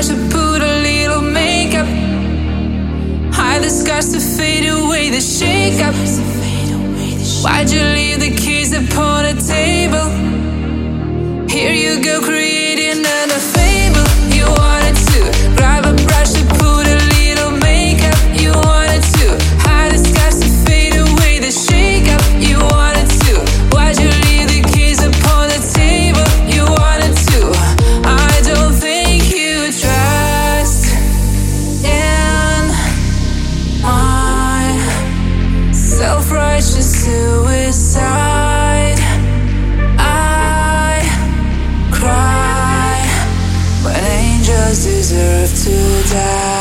I should put a little makeup. Hide the scars to fade away the shakeup. Why'd you leave the keys upon a table? deserve to die.